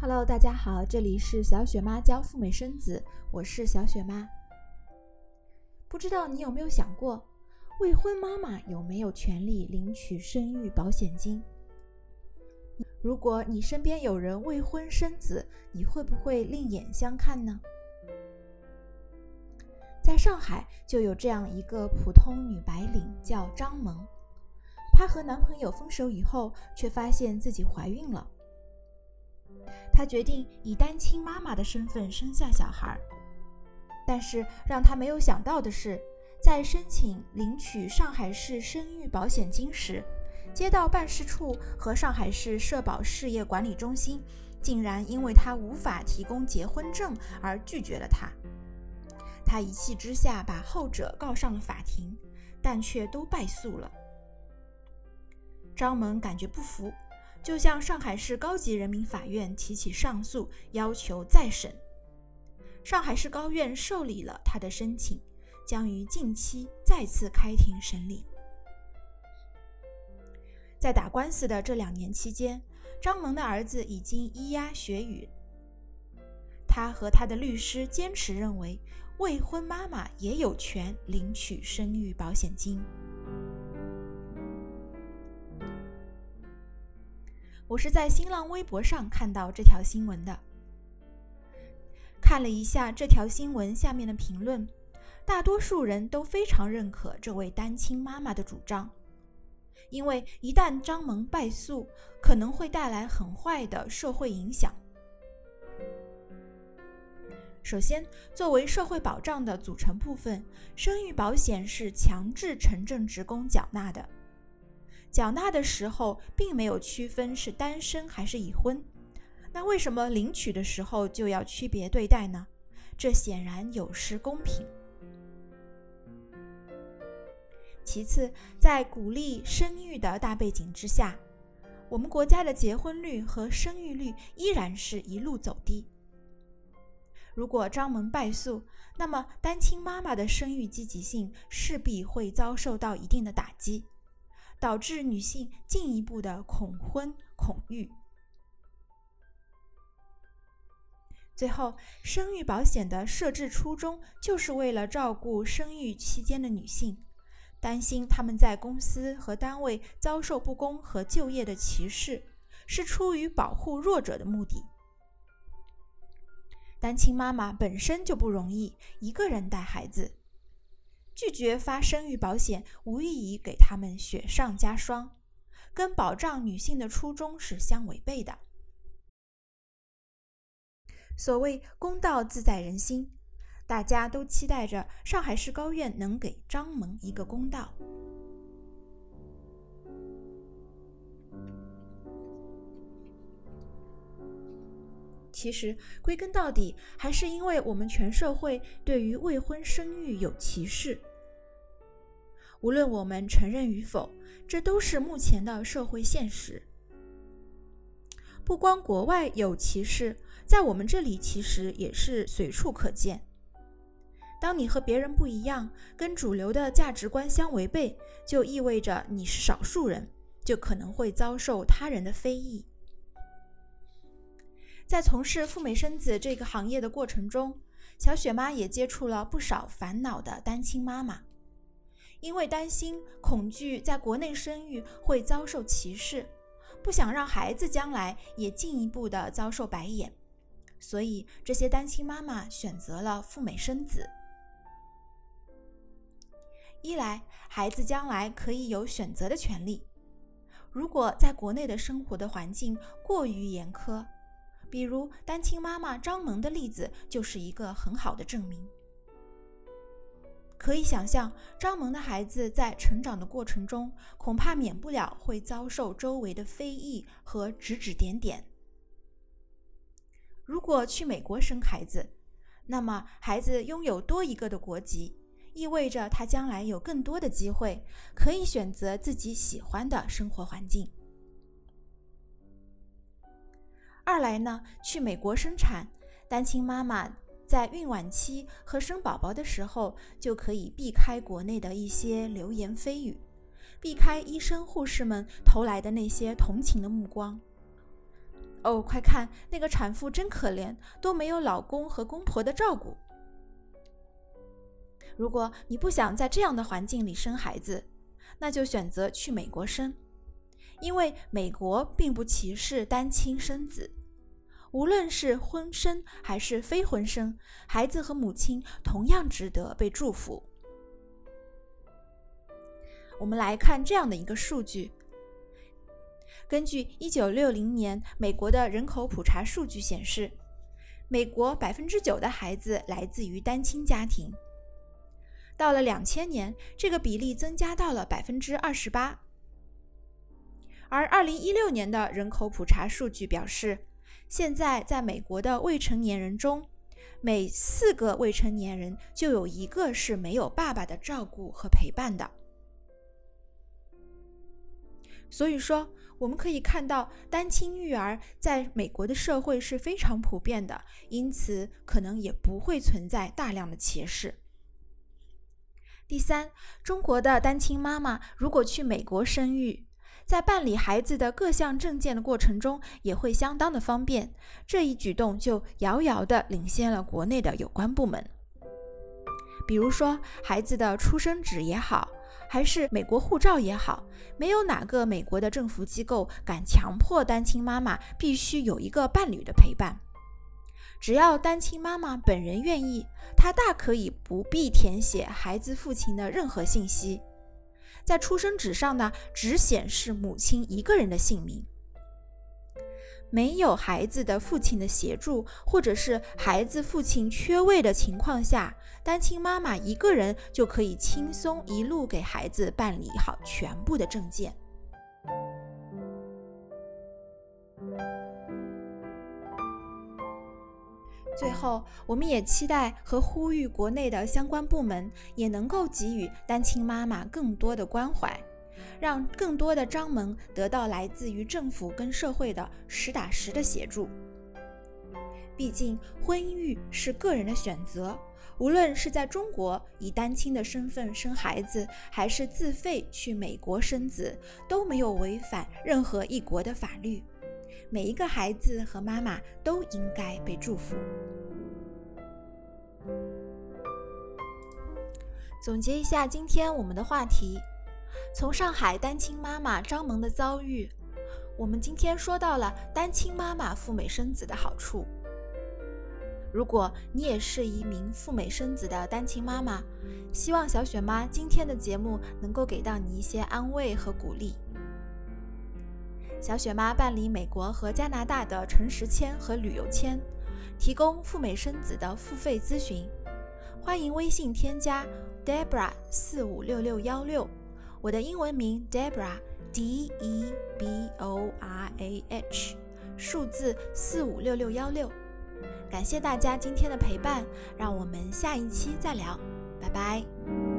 Hello，大家好，这里是小雪妈教赴美生子，我是小雪妈。不知道你有没有想过，未婚妈妈有没有权利领取生育保险金？如果你身边有人未婚生子，你会不会另眼相看呢？在上海就有这样一个普通女白领，叫张萌。她和男朋友分手以后，却发现自己怀孕了。她决定以单亲妈妈的身份生下小孩，但是让她没有想到的是，在申请领取上海市生育保险金时，街道办事处和上海市社保事业管理中心竟然因为她无法提供结婚证而拒绝了她。他一气之下把后者告上了法庭，但却都败诉了。张萌感觉不服。就向上海市高级人民法院提起上诉，要求再审。上海市高院受理了他的申请，将于近期再次开庭审理。在打官司的这两年期间，张萌的儿子已经咿呀学语。他和他的律师坚持认为，未婚妈妈也有权领取生育保险金。我是在新浪微博上看到这条新闻的，看了一下这条新闻下面的评论，大多数人都非常认可这位单亲妈妈的主张，因为一旦张萌败诉，可能会带来很坏的社会影响。首先，作为社会保障的组成部分，生育保险是强制城镇职工缴纳的。缴纳的时候并没有区分是单身还是已婚，那为什么领取的时候就要区别对待呢？这显然有失公平。其次，在鼓励生育的大背景之下，我们国家的结婚率和生育率依然是一路走低。如果张萌败诉，那么单亲妈妈的生育积极性势必会遭受到一定的打击。导致女性进一步的恐婚恐育。最后，生育保险的设置初衷就是为了照顾生育期间的女性，担心她们在公司和单位遭受不公和就业的歧视，是出于保护弱者的目的。单亲妈妈本身就不容易，一个人带孩子。拒绝发生育保险，无异于给他们雪上加霜，跟保障女性的初衷是相违背的。所谓公道自在人心，大家都期待着上海市高院能给张萌一个公道。其实归根到底，还是因为我们全社会对于未婚生育有歧视。无论我们承认与否，这都是目前的社会现实。不光国外有歧视，在我们这里其实也是随处可见。当你和别人不一样，跟主流的价值观相违背，就意味着你是少数人，就可能会遭受他人的非议。在从事赴美生子这个行业的过程中，小雪妈也接触了不少烦恼的单亲妈妈。因为担心、恐惧在国内生育会遭受歧视，不想让孩子将来也进一步的遭受白眼，所以这些单亲妈妈选择了赴美生子。一来，孩子将来可以有选择的权利；如果在国内的生活的环境过于严苛，比如单亲妈妈张萌的例子就是一个很好的证明。可以想象，张萌的孩子在成长的过程中，恐怕免不了会遭受周围的非议和指指点点。如果去美国生孩子，那么孩子拥有多一个的国籍，意味着他将来有更多的机会可以选择自己喜欢的生活环境。二来呢，去美国生产，单亲妈妈在孕晚期和生宝宝的时候，就可以避开国内的一些流言蜚语，避开医生护士们投来的那些同情的目光。哦，快看，那个产妇真可怜，都没有老公和公婆的照顾。如果你不想在这样的环境里生孩子，那就选择去美国生，因为美国并不歧视单亲生子，无论是婚生还是非婚生，孩子和母亲同样值得被祝福。我们来看这样的一个数据。根据1960年美国的人口普查数据显示，美国9%的孩子来自于单亲家庭。到了2000年，这个比例增加到了28%。而2016年的人口普查数据表示，现在在美国的未成年人中，每四个未成年人就有一个是没有爸爸的照顾和陪伴的。所以说。我们可以看到，单亲育儿在美国的社会是非常普遍的，因此可能也不会存在大量的歧视。第三，中国的单亲妈妈如果去美国生育，在办理孩子的各项证件的过程中也会相当的方便，这一举动就遥遥的领先了国内的有关部门。比如说，孩子的出生纸也好。还是美国护照也好，没有哪个美国的政府机构敢强迫单亲妈妈必须有一个伴侣的陪伴。只要单亲妈妈本人愿意，她大可以不必填写孩子父亲的任何信息，在出生纸上呢，只显示母亲一个人的姓名。没有孩子的父亲的协助，或者是孩子父亲缺位的情况下，单亲妈妈一个人就可以轻松一路给孩子办理好全部的证件。最后，我们也期待和呼吁国内的相关部门也能够给予单亲妈妈更多的关怀。让更多的张萌得到来自于政府跟社会的实打实的协助。毕竟，婚育是个人的选择，无论是在中国以单亲的身份生孩子，还是自费去美国生子，都没有违反任何一国的法律。每一个孩子和妈妈都应该被祝福。总结一下今天我们的话题。从上海单亲妈妈张萌的遭遇，我们今天说到了单亲妈妈赴美生子的好处。如果你也是一名赴美生子的单亲妈妈，希望小雪妈今天的节目能够给到你一些安慰和鼓励。小雪妈办理美国和加拿大的诚实签和旅游签，提供赴美生子的付费咨询，欢迎微信添加 Debra 四五六六幺六。我的英文名 Debra，D E B O R A H，数字四五六六幺六。感谢大家今天的陪伴，让我们下一期再聊，拜拜。